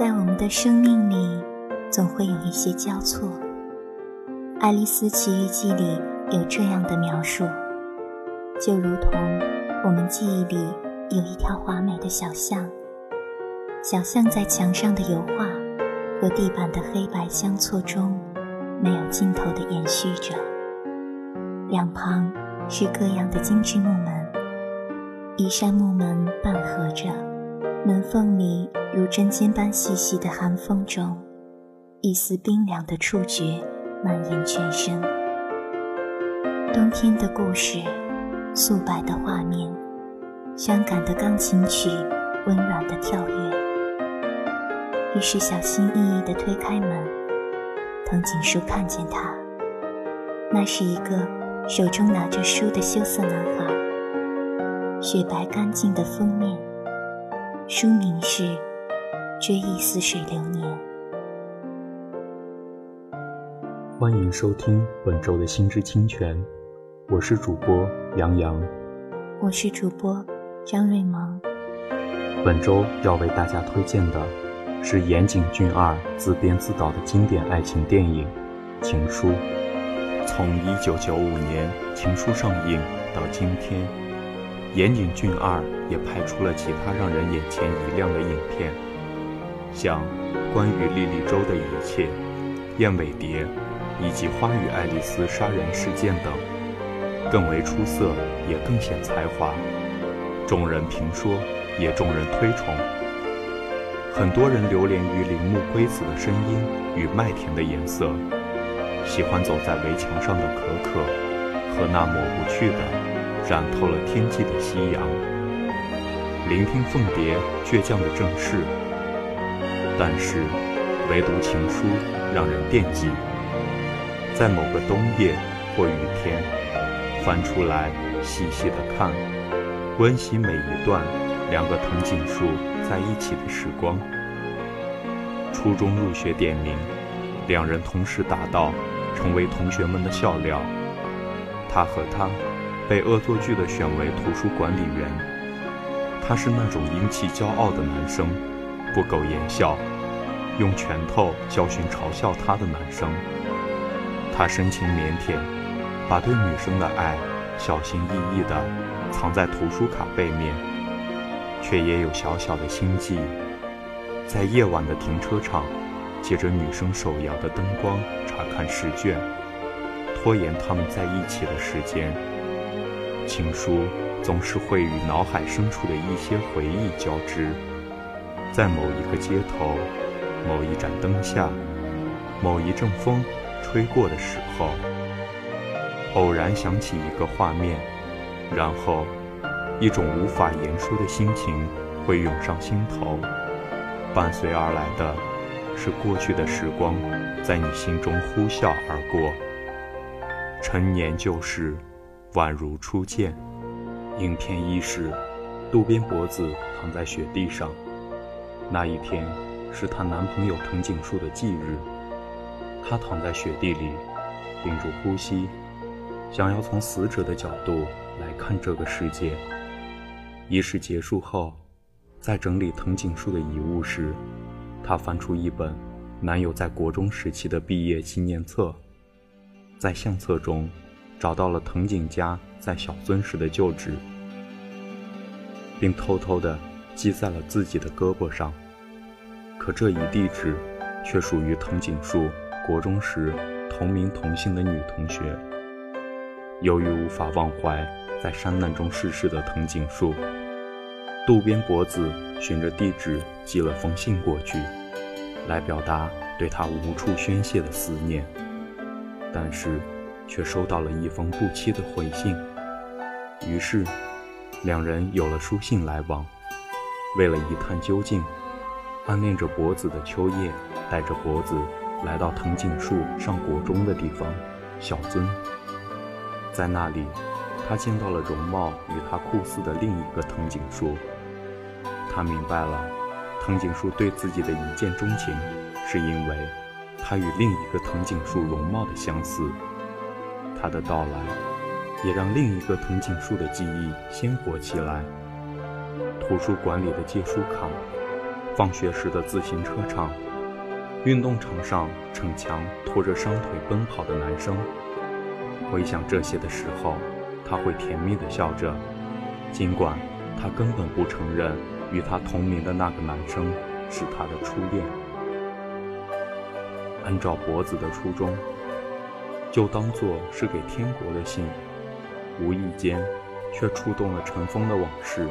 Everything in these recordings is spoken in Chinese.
在我们的生命里，总会有一些交错。《爱丽丝奇遇记》里有这样的描述：就如同我们记忆里有一条华美的小巷，小巷在墙上的油画和地板的黑白相错中，没有尽头的延续着。两旁是各样的精致木门，一扇木门半合着，门缝里。如针尖般细细的寒风中，一丝冰凉的触觉蔓延全身。冬天的故事，素白的画面，伤感的钢琴曲，温暖的跳跃。于是小心翼翼地推开门，藤井树看见他，那是一个手中拿着书的羞涩男孩，雪白干净的封面，书名是。追忆似水流年。欢迎收听本周的心之清泉，我是主播杨洋，我是主播张瑞萌。本周要为大家推荐的是岩井俊二自编自导的经典爱情电影《情书》。从1995年《情书》上映到今天，岩井俊二也拍出了其他让人眼前一亮的影片。像关于莉莉周的一切、燕尾蝶以及花与爱丽丝杀人事件等，更为出色，也更显才华，众人评说，也众人推崇。很多人流连于铃木圭子的声音与麦田的颜色，喜欢走在围墙上的可可和那抹不去的、染透了天际的夕阳，聆听凤蝶倔强的正视。但是，唯独情书让人惦记。在某个冬夜或雨天，翻出来细细的看，温习每一段两个藤井树在一起的时光。初中入学点名，两人同时达到，成为同学们的笑料。他和他被恶作剧的选为图书管理员。他是那种英气骄傲的男生。不苟言笑，用拳头教训嘲笑他的男生。他深情腼腆，把对女生的爱小心翼翼地藏在图书卡背面，却也有小小的心计，在夜晚的停车场，借着女生手摇的灯光查看试卷，拖延他们在一起的时间。情书总是会与脑海深处的一些回忆交织。在某一个街头，某一盏灯下，某一阵风吹过的时候，偶然想起一个画面，然后一种无法言说的心情会涌上心头，伴随而来的是过去的时光在你心中呼啸而过，陈年旧事宛如初见。影片伊始渡边博子躺在雪地上。那一天是她男朋友藤井树的忌日，她躺在雪地里，屏住呼吸，想要从死者的角度来看这个世界。仪式结束后，在整理藤井树的遗物时，她翻出一本男友在国中时期的毕业纪念册，在相册中找到了藤井家在小樽时的旧址，并偷偷的。记在了自己的胳膊上，可这一地址却属于藤井树国中时同名同姓的女同学。由于无法忘怀在山难中逝世的藤井树，渡边博子循着地址寄了封信过去，来表达对他无处宣泄的思念，但是却收到了一封不期的回信。于是，两人有了书信来往。为了一探究竟，暗恋着博子的秋叶带着博子来到藤井树上国中的地方小樽。在那里，他见到了容貌与他酷似的另一个藤井树。他明白了，藤井树对自己的一见钟情，是因为他与另一个藤井树容貌的相似。他的到来，也让另一个藤井树的记忆鲜活起来。图书馆里的借书卡，放学时的自行车场，运动场上逞强拖着伤腿奔跑的男生。回想这些的时候，他会甜蜜地笑着，尽管他根本不承认与他同名的那个男生是他的初恋。按照博子的初衷，就当作是给天国的信，无意间却触动了尘封的往事。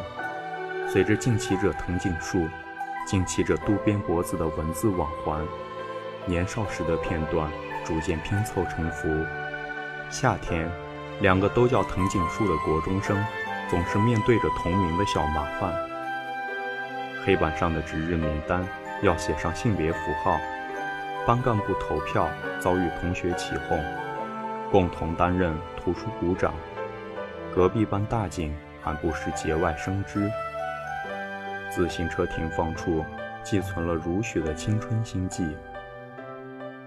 随着敬骑者藤井树，敬骑者渡边脖子的文字往还，年少时的片段逐渐拼凑成符。夏天，两个都叫藤井树的国中生，总是面对着同名的小麻烦。黑板上的值日名单要写上性别符号，班干部投票遭遇同学起哄，共同担任图书股长。隔壁班大井还不时节外生枝。自行车停放处寄存了如许的青春心迹。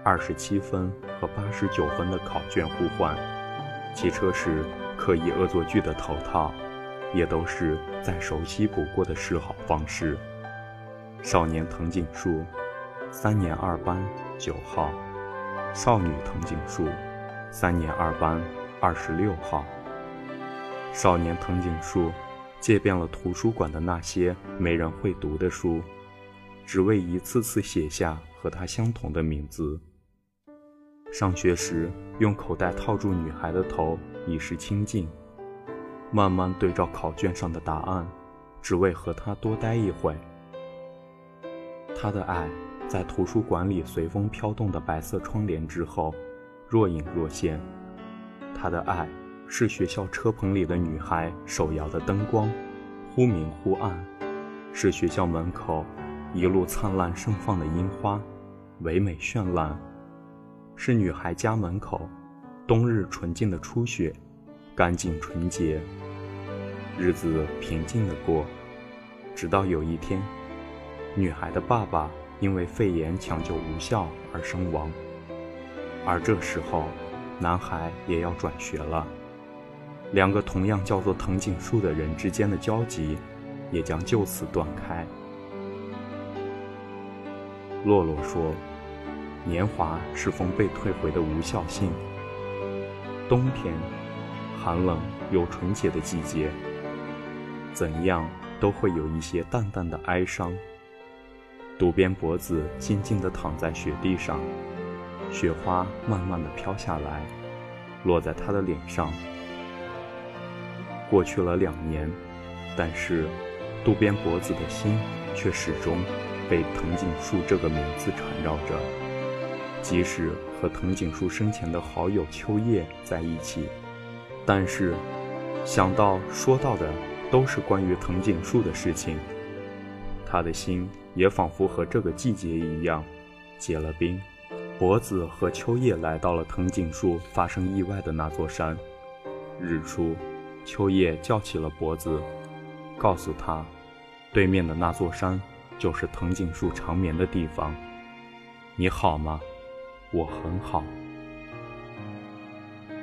二十七分和八十九分的考卷互换，骑车时刻意恶作剧的头套，也都是再熟悉不过的示好方式。少年藤井树，三年二班九号；少女藤井树，三年二班二十六号。少年藤井树。借遍了图书馆的那些没人会读的书，只为一次次写下和他相同的名字。上学时用口袋套住女孩的头以示亲近，慢慢对照考卷上的答案，只为和她多待一会。他的爱在图书馆里随风飘动的白色窗帘之后若隐若现，他的爱。是学校车棚里的女孩手摇的灯光，忽明忽暗；是学校门口一路灿烂盛放的樱花，唯美绚烂；是女孩家门口冬日纯净的初雪，干净纯洁。日子平静的过，直到有一天，女孩的爸爸因为肺炎抢救无效而身亡，而这时候，男孩也要转学了。两个同样叫做藤井树的人之间的交集，也将就此断开。洛洛说：“年华是封被退回的无效信。冬天，寒冷又纯洁的季节，怎样都会有一些淡淡的哀伤。”渡边博子静静地躺在雪地上，雪花慢慢地飘下来，落在他的脸上。过去了两年，但是渡边博子的心却始终被藤井树这个名字缠绕着。即使和藤井树生前的好友秋叶在一起，但是想到说到的都是关于藤井树的事情，他的心也仿佛和这个季节一样结了冰。脖子和秋叶来到了藤井树发生意外的那座山，日出。秋叶叫起了脖子，告诉他，对面的那座山就是藤井树长眠的地方。你好吗？我很好。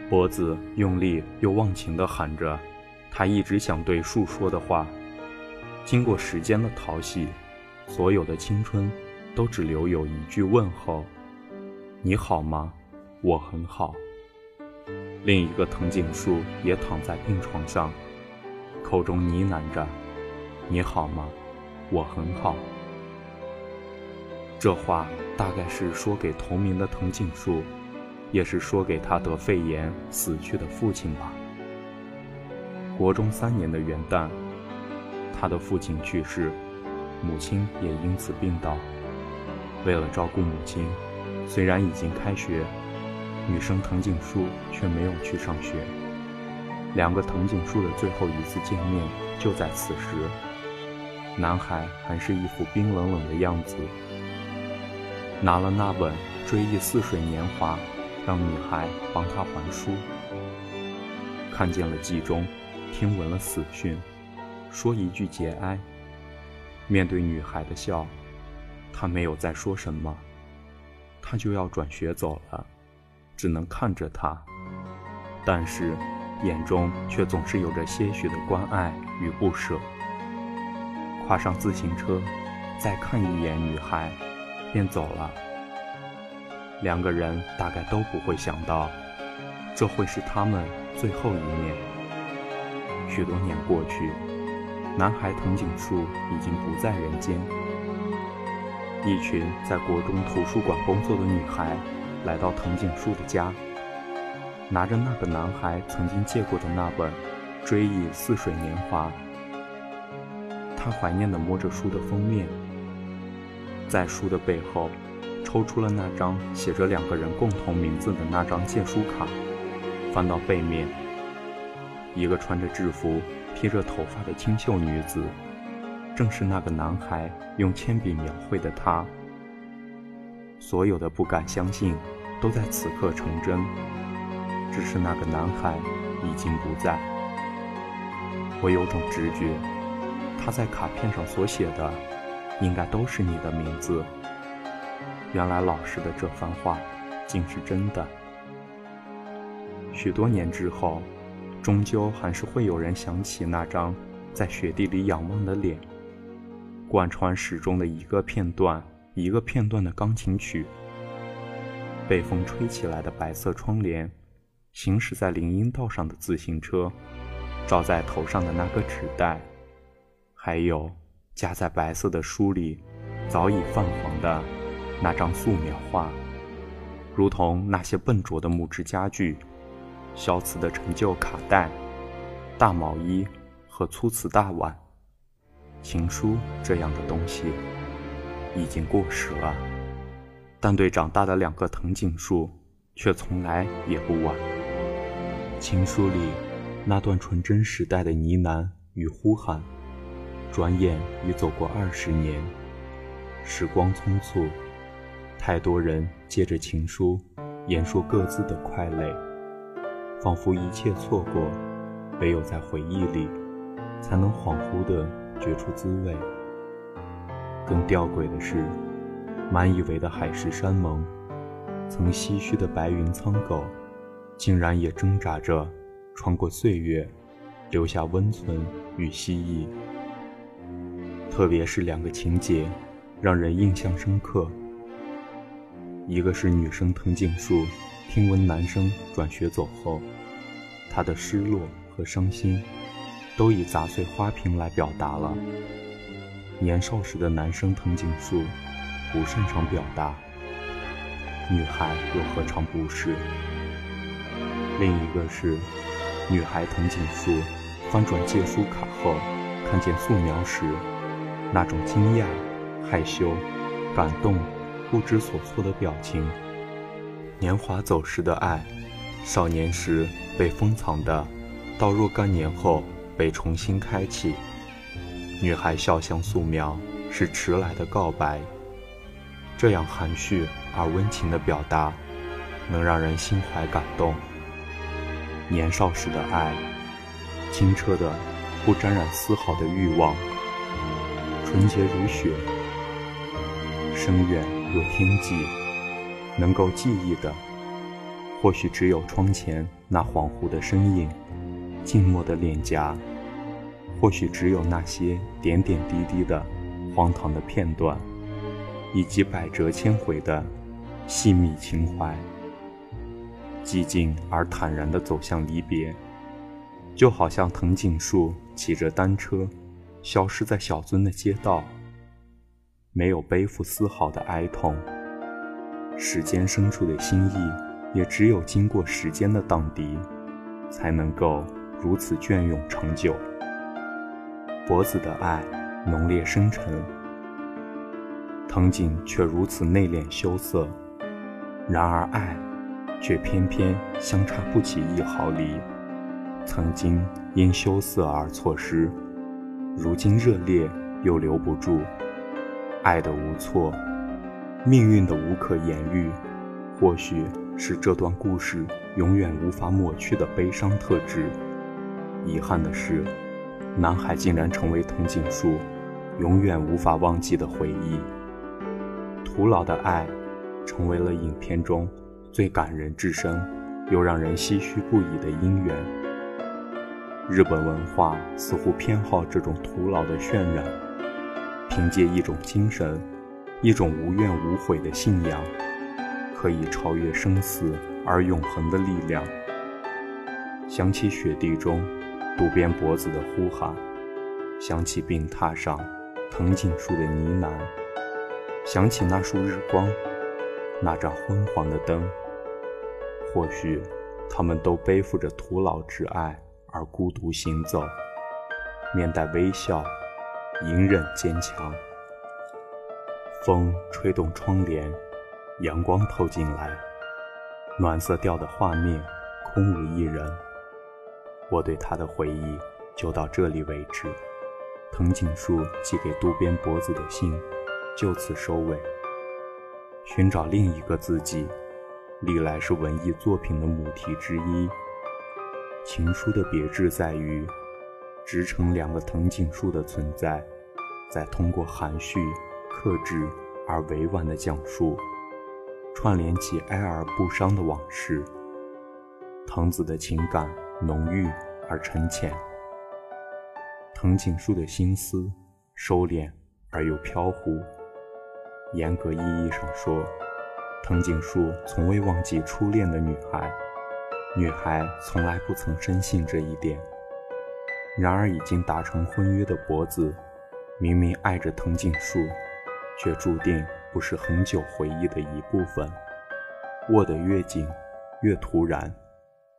脖子用力又忘情地喊着，他一直想对树说的话。经过时间的淘洗，所有的青春都只留有一句问候：你好吗？我很好。另一个藤井树也躺在病床上，口中呢喃着：“你好吗？我很好。”这话大概是说给同名的藤井树，也是说给他得肺炎死去的父亲吧。国中三年的元旦，他的父亲去世，母亲也因此病倒。为了照顾母亲，虽然已经开学。女生藤井树却没有去上学。两个藤井树的最后一次见面就在此时。男孩还是一副冰冷冷的样子，拿了那本《追忆似水年华》，让女孩帮他还书。看见了季中，听闻了死讯，说一句节哀。面对女孩的笑，他没有再说什么。他就要转学走了。只能看着他，但是眼中却总是有着些许的关爱与不舍。跨上自行车，再看一眼女孩，便走了。两个人大概都不会想到，这会是他们最后一面。许多年过去，男孩藤井树已经不在人间。一群在国中图书馆工作的女孩来到藤井树的家，拿着那个男孩曾经借过的那本《追忆似水年华》。他怀念地摸着书的封面，在书的背后，抽出了那张写着两个人共同名字的那张借书卡，翻到背面，一个穿着制服、披着头发的清秀女子。正是那个男孩用铅笔描绘的他。所有的不敢相信，都在此刻成真。只是那个男孩已经不在。我有种直觉，他在卡片上所写的，应该都是你的名字。原来老师的这番话，竟是真的。许多年之后，终究还是会有人想起那张在雪地里仰望的脸。贯穿始终的一个片段，一个片段的钢琴曲。被风吹起来的白色窗帘，行驶在林荫道上的自行车，罩在头上的那个纸袋，还有夹在白色的书里，早已泛黄的那张素描画，如同那些笨拙的木质家具，消磁的陈旧卡带，大毛衣和粗瓷大碗。情书这样的东西已经过时了，但对长大的两个藤井树却从来也不晚。情书里那段纯真时代的呢喃与呼喊，转眼已走过二十年。时光匆促，太多人借着情书言说各自的快累，仿佛一切错过，唯有在回忆里才能恍惚的。觉出滋味。更吊诡的是，满以为的海誓山盟，曾唏嘘的白云苍狗，竟然也挣扎着穿过岁月，留下温存与希冀。特别是两个情节，让人印象深刻。一个是女生藤井树听闻男生转学走后，她的失落和伤心。都以砸碎花瓶来表达了。年少时的男生藤井树不擅长表达，女孩又何尝不是？另一个是女孩藤井树翻转借书卡后，看见素描时那种惊讶、害羞、感动、不知所措的表情。年华走时的爱，少年时被封藏的，到若干年后。被重新开启，女孩笑像素描，是迟来的告白。这样含蓄而温情的表达，能让人心怀感动。年少时的爱，清澈的，不沾染丝毫的欲望，纯洁如雪，深远若天际。能够记忆的，或许只有窗前那恍惚的身影，静默的脸颊。或许只有那些点点滴滴的荒唐的片段，以及百折千回的细密情怀。寂静而坦然地走向离别，就好像藤井树骑着单车，消失在小樽的街道，没有背负丝毫的哀痛。时间深处的心意，也只有经过时间的荡涤，才能够如此隽永长久。佛子的爱浓烈深沉，藤井却如此内敛羞涩。然而爱，却偏偏相差不起一毫厘。曾经因羞涩而错失，如今热烈又留不住。爱的无措，命运的无可言喻，或许是这段故事永远无法抹去的悲伤特质。遗憾的是。男孩竟然成为藤井树永远无法忘记的回忆，徒劳的爱，成为了影片中最感人至深又让人唏嘘不已的姻缘。日本文化似乎偏好这种徒劳的渲染，凭借一种精神，一种无怨无悔的信仰，可以超越生死而永恒的力量。想起雪地中渡边博子的呼喊，想起病榻上藤井树的呢喃，想起那束日光，那盏昏黄的灯。或许，他们都背负着徒劳之爱而孤独行走，面带微笑，隐忍坚强。风吹动窗帘，阳光透进来，暖色调的画面空无一人。我对他的回忆就到这里为止。藤井树寄给渡边博子的信就此收尾。寻找另一个自己，历来是文艺作品的母题之一。情书的别致在于，直成两个藤井树的存在，再通过含蓄、克制而委婉的讲述，串联起哀而不伤的往事。藤子的情感。浓郁而沉潜，藤井树的心思收敛而又飘忽。严格意义上说，藤井树从未忘记初恋的女孩，女孩从来不曾深信这一点。然而，已经达成婚约的博子，明明爱着藤井树，却注定不是恒久回忆的一部分。握得越紧，越突然。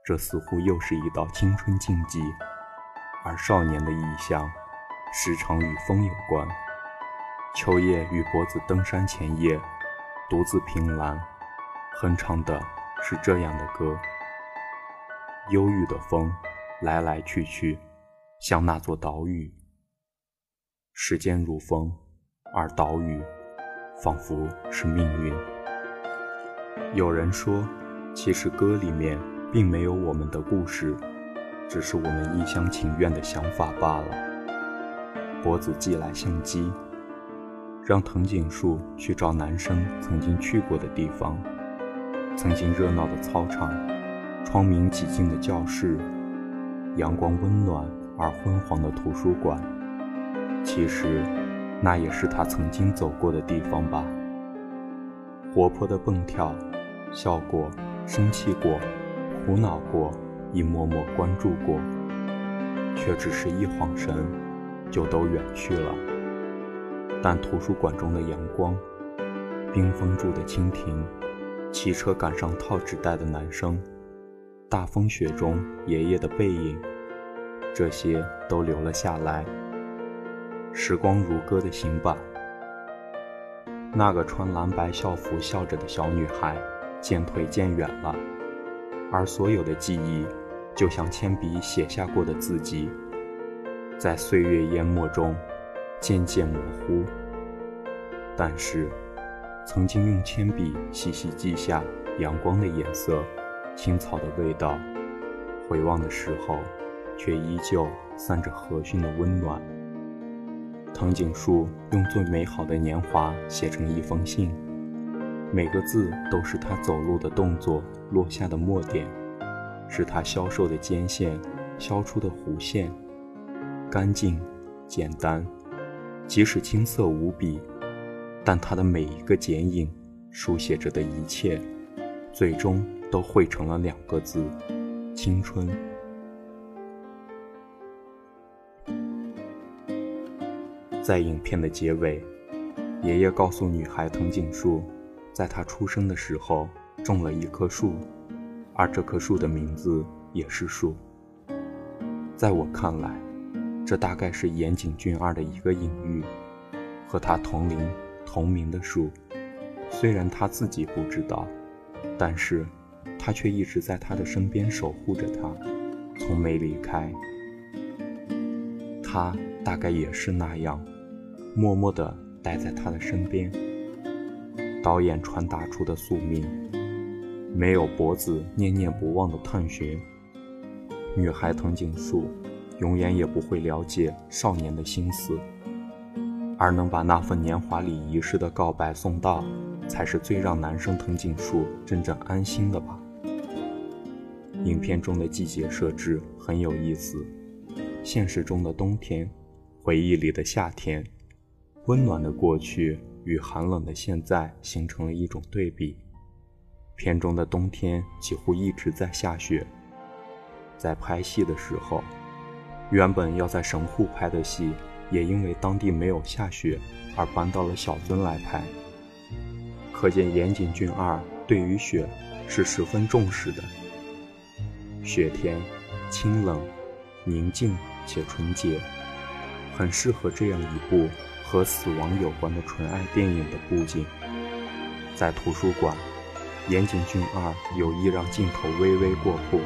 这似乎又是一道青春禁忌，而少年的意象时常与风有关。秋叶与博子登山前夜，独自凭栏，哼唱的是这样的歌：忧郁的风来来去去，像那座岛屿。时间如风，而岛屿仿佛是命运。有人说，其实歌里面。并没有我们的故事，只是我们一厢情愿的想法罢了。博子寄来相机，让藤井树去找男生曾经去过的地方，曾经热闹的操场，窗明几净的教室，阳光温暖而昏黄的图书馆。其实，那也是他曾经走过的地方吧。活泼的蹦跳，笑过，生气过。苦恼过，亦默默关注过，却只是一晃神，就都远去了。但图书馆中的阳光，冰封住的蜻蜓，骑车赶上套纸袋的男生，大风雪中爷爷的背影，这些都留了下来。时光如歌的行吧。那个穿蓝白校服笑着的小女孩，渐退渐远了。而所有的记忆，就像铅笔写下过的字迹，在岁月淹没中渐渐模糊。但是，曾经用铅笔细细记下阳光的颜色、青草的味道，回望的时候，却依旧散着和煦的温暖。藤井树用最美好的年华写成一封信。每个字都是他走路的动作落下的墨点，是他消瘦的肩线削出的弧线，干净、简单，即使青涩无比，但他的每一个剪影书写着的一切，最终都汇成了两个字：青春。在影片的结尾，爷爷告诉女孩藤井树。在他出生的时候，种了一棵树，而这棵树的名字也是树。在我看来，这大概是岩井俊二的一个隐喻，和他同龄同名的树。虽然他自己不知道，但是他却一直在他的身边守护着他，从没离开。他大概也是那样，默默地待在他的身边。导演传达出的宿命，没有脖子念念不忘的探寻，女孩藤井树永远也不会了解少年的心思，而能把那份年华里遗失的告白送到，才是最让男生藤井树真正安心的吧。影片中的季节设置很有意思，现实中的冬天，回忆里的夏天，温暖的过去与寒冷的现在形成了一种对比。片中的冬天几乎一直在下雪。在拍戏的时候，原本要在神户拍的戏，也因为当地没有下雪，而搬到了小樽来拍。可见岩井俊二对于雪是十分重视的。雪天，清冷、宁静且纯洁，很适合这样一部和死亡有关的纯爱电影的布景。在图书馆，岩井俊二有意让镜头微微过曝，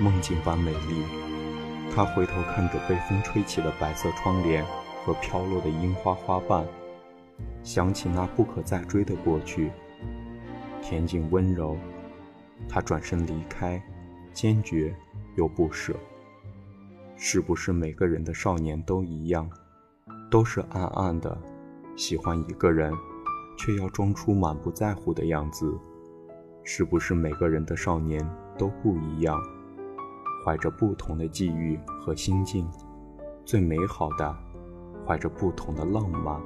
梦境般美丽。他回头看着被风吹起的白色窗帘和飘落的樱花花瓣。想起那不可再追的过去，恬静温柔，他转身离开，坚决又不舍。是不是每个人的少年都一样，都是暗暗的喜欢一个人，却要装出满不在乎的样子？是不是每个人的少年都不一样，怀着不同的际遇和心境，最美好的，怀着不同的浪漫？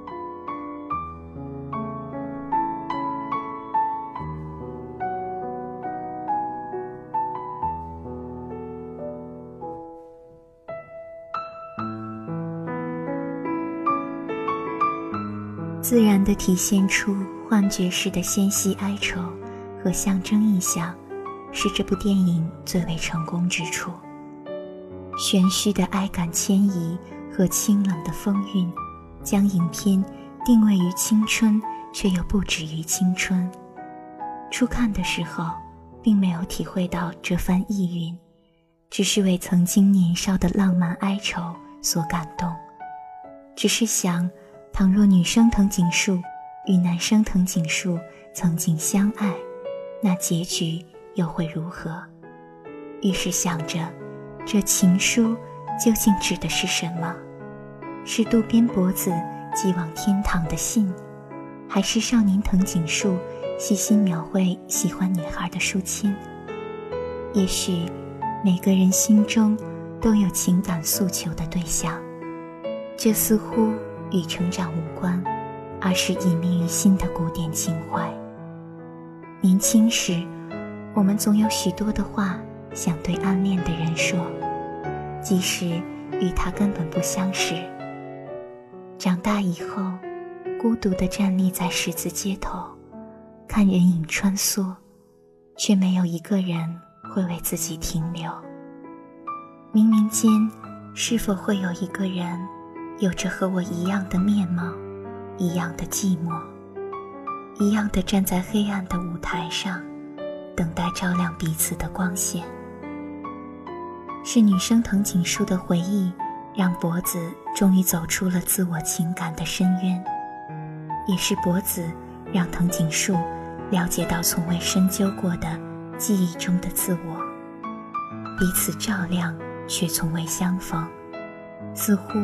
的体现出幻觉式的纤细哀愁和象征意象，是这部电影最为成功之处。玄虚的哀感迁移和清冷的风韵，将影片定位于青春，却又不止于青春。初看的时候，并没有体会到这番意蕴，只是为曾经年少的浪漫哀愁所感动，只是想。倘若女生藤井树与男生藤井树曾经相爱，那结局又会如何？于是想着，这情书究竟指的是什么？是渡边博子寄往天堂的信，还是少年藤井树细心描绘喜欢女孩的书签？也许，每个人心中都有情感诉求的对象，这似乎。与成长无关，而是隐秘于心的古典情怀。年轻时，我们总有许多的话想对暗恋的人说，即使与他根本不相识。长大以后，孤独地站立在十字街头，看人影穿梭，却没有一个人会为自己停留。冥冥间，是否会有一个人？有着和我一样的面貌，一样的寂寞，一样的站在黑暗的舞台上，等待照亮彼此的光线。是女生藤井树的回忆，让博子终于走出了自我情感的深渊；也是博子让藤井树了解到从未深究过的记忆中的自我。彼此照亮，却从未相逢，似乎。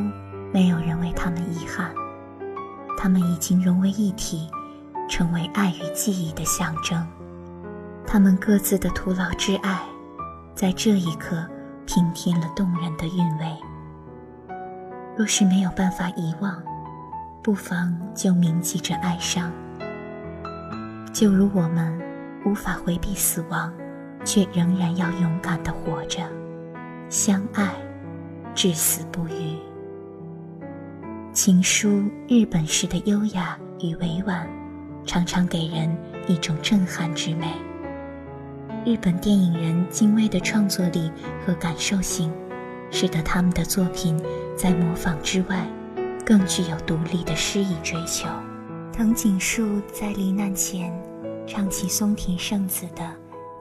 没有人为他们遗憾，他们已经融为一体，成为爱与记忆的象征。他们各自的徒劳之爱，在这一刻平添了动人的韵味。若是没有办法遗忘，不妨就铭记着哀伤。就如我们无法回避死亡，却仍然要勇敢地活着，相爱，至死不渝。情书日本式的优雅与委婉，常常给人一种震撼之美。日本电影人精微的创作力和感受性，使得他们的作品在模仿之外，更具有独立的诗意追求。藤井树在罹难前，唱起松田圣子的《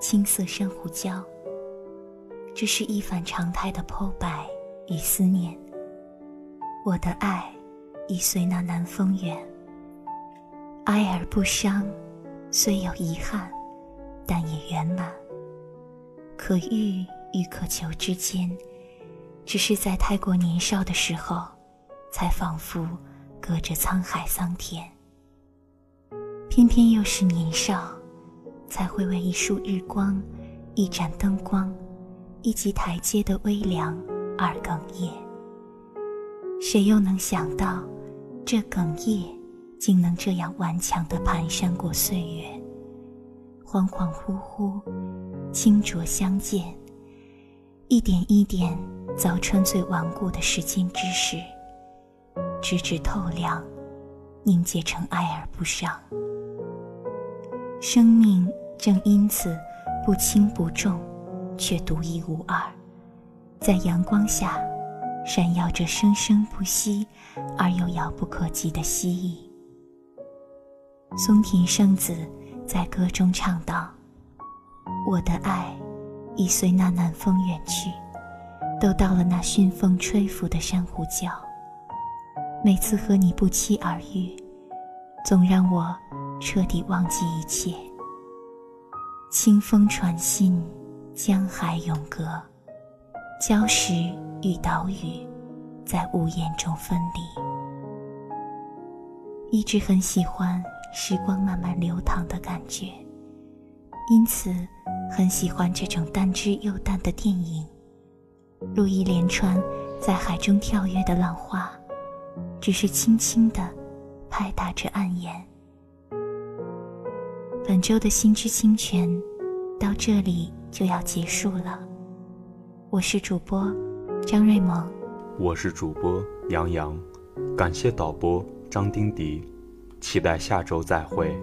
青色珊瑚礁》，这是一反常态的剖白与思念。我的爱。已随那南风远，哀而不伤，虽有遗憾，但也圆满。可遇与可求之间，只是在太过年少的时候，才仿佛隔着沧海桑田。偏偏又是年少，才会为一束日光、一盏灯光、一级台阶的微凉而哽咽。谁又能想到？这哽咽竟能这样顽强地蹒跚过岁月，恍恍惚惚，清浊相见，一点一点凿穿最顽固的时间之石，直至透亮，凝结成爱而不伤。生命正因此不轻不重，却独一无二，在阳光下。闪耀着生生不息而又遥不可及的蜥蜴。松田圣子在歌中唱道：“我的爱已随那南风远去，都到了那熏风吹拂的珊瑚礁。每次和你不期而遇，总让我彻底忘记一切。清风传信，江海永隔，礁石。”与岛屿在屋檐中分离，一直很喜欢时光慢慢流淌的感觉，因此很喜欢这种淡之又淡的电影，如一连串在海中跳跃的浪花，只是轻轻地拍打着岸沿。本周的心之清泉到这里就要结束了，我是主播。张瑞萌，我是主播杨洋，感谢导播张丁迪，期待下周再会。